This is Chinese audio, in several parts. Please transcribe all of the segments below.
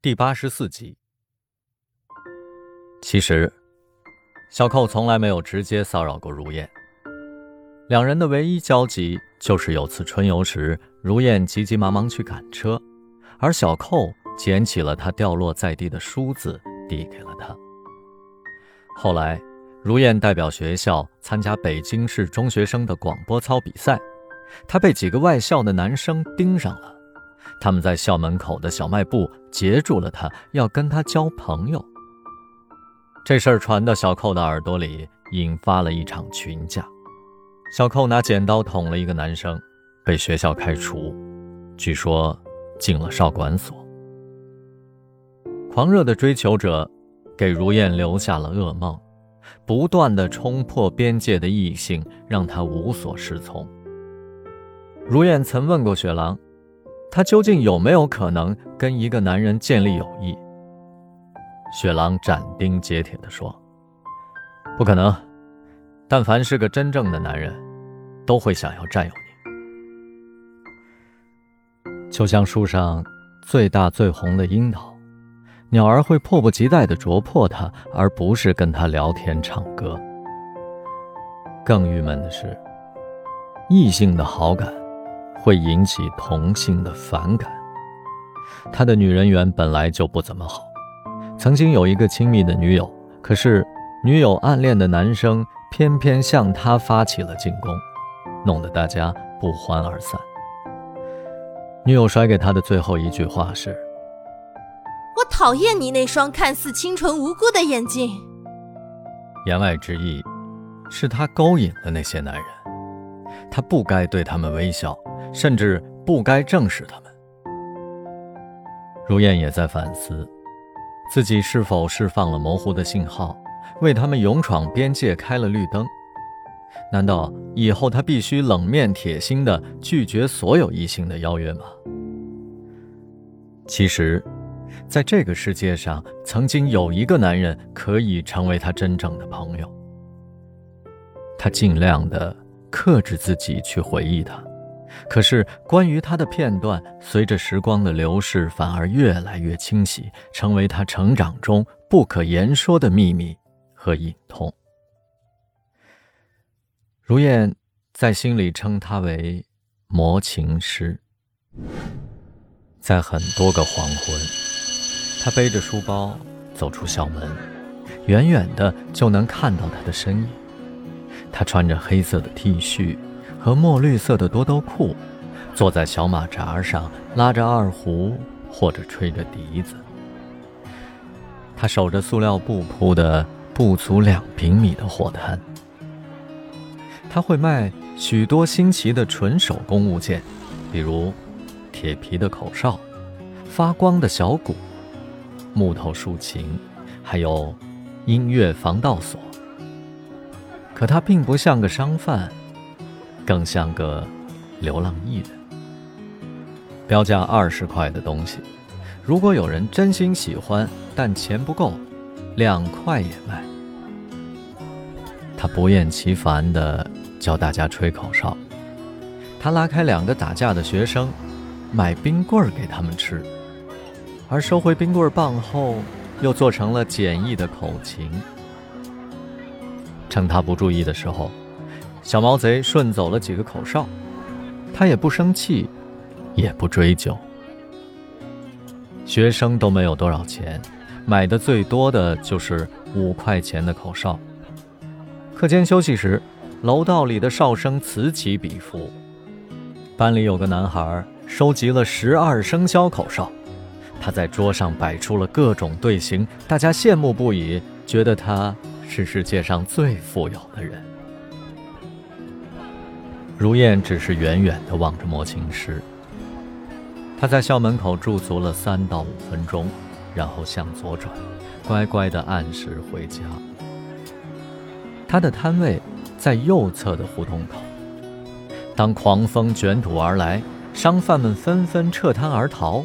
第八十四集。其实，小寇从来没有直接骚扰过如燕。两人的唯一交集就是有次春游时，如燕急急忙忙去赶车，而小寇捡起了他掉落在地的梳子，递给了他。后来，如燕代表学校参加北京市中学生的广播操比赛，她被几个外校的男生盯上了。他们在校门口的小卖部截住了他，要跟他交朋友。这事儿传到小寇的耳朵里，引发了一场群架。小寇拿剪刀捅了一个男生，被学校开除，据说进了少管所。狂热的追求者给如燕留下了噩梦，不断的冲破边界的异性让她无所适从。如燕曾问过雪狼。他究竟有没有可能跟一个男人建立友谊？雪狼斩钉截铁地说：“不可能，但凡是个真正的男人，都会想要占有你。就像树上最大最红的樱桃，鸟儿会迫不及待地啄破它，而不是跟它聊天唱歌。更郁闷的是，异性的好感。”会引起同性的反感。他的女人缘本来就不怎么好，曾经有一个亲密的女友，可是女友暗恋的男生偏偏向他发起了进攻，弄得大家不欢而散。女友甩给他的最后一句话是：“我讨厌你那双看似清纯无辜的眼睛。”言外之意，是他勾引了那些男人，他不该对他们微笑。甚至不该正视他们。如燕也在反思，自己是否释放了模糊的信号，为他们勇闯边界开了绿灯？难道以后他必须冷面铁心的拒绝所有异性的邀约吗？其实，在这个世界上，曾经有一个男人可以成为他真正的朋友。他尽量的克制自己去回忆他。可是，关于他的片段，随着时光的流逝，反而越来越清晰，成为他成长中不可言说的秘密和隐痛。如燕在心里称他为“魔情师”。在很多个黄昏，他背着书包走出校门，远远的就能看到他的身影。他穿着黑色的 T 恤。和墨绿色的多兜裤，坐在小马扎上，拉着二胡或者吹着笛子。他守着塑料布铺的不足两平米的货摊。他会卖许多新奇的纯手工物件，比如铁皮的口哨、发光的小鼓、木头竖琴，还有音乐防盗锁。可他并不像个商贩。更像个流浪艺人。标价二十块的东西，如果有人真心喜欢，但钱不够，两块也卖。他不厌其烦地教大家吹口哨，他拉开两个打架的学生，买冰棍给他们吃，而收回冰棍棒后，又做成了简易的口琴。趁他不注意的时候。小毛贼顺走了几个口哨，他也不生气，也不追究。学生都没有多少钱，买的最多的就是五块钱的口哨。课间休息时，楼道里的哨声此起彼伏。班里有个男孩收集了十二生肖口哨，他在桌上摆出了各种队形，大家羡慕不已，觉得他是世界上最富有的人。如燕只是远远地望着魔琴师。他在校门口驻足了三到五分钟，然后向左转，乖乖地按时回家。他的摊位在右侧的胡同口。当狂风卷土而来，商贩们纷纷撤摊而逃。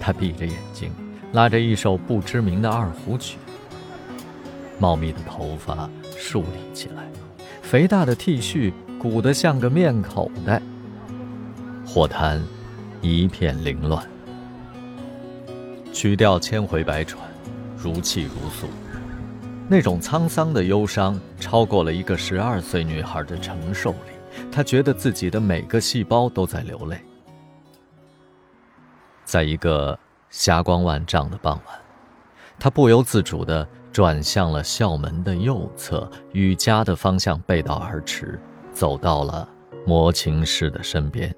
他闭着眼睛，拉着一首不知名的二胡曲。茂密的头发竖立起来，肥大的 T 恤。鼓得像个面口袋，货摊一片凌乱。曲调千回百转，如泣如诉。那种沧桑的忧伤，超过了一个十二岁女孩的承受力。她觉得自己的每个细胞都在流泪。在一个霞光万丈的傍晚，她不由自主地转向了校门的右侧，与家的方向背道而驰，走到了魔琴师的身边。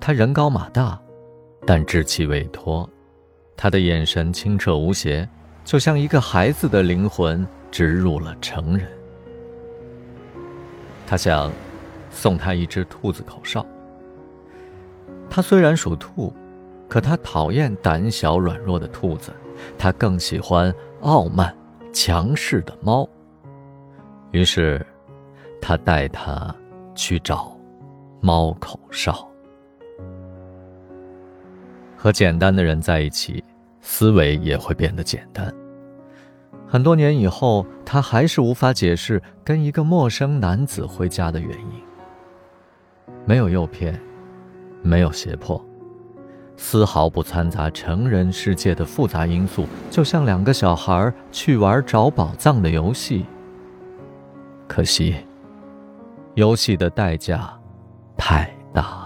他人高马大，但稚气未脱，他的眼神清澈无邪。就像一个孩子的灵魂植入了成人。他想送他一只兔子口哨。他虽然属兔，可他讨厌胆小软弱的兔子，他更喜欢傲慢强势的猫。于是，他带他去找猫口哨。和简单的人在一起。思维也会变得简单。很多年以后，他还是无法解释跟一个陌生男子回家的原因。没有诱骗，没有胁迫，丝毫不掺杂成人世界的复杂因素，就像两个小孩去玩找宝藏的游戏。可惜，游戏的代价太大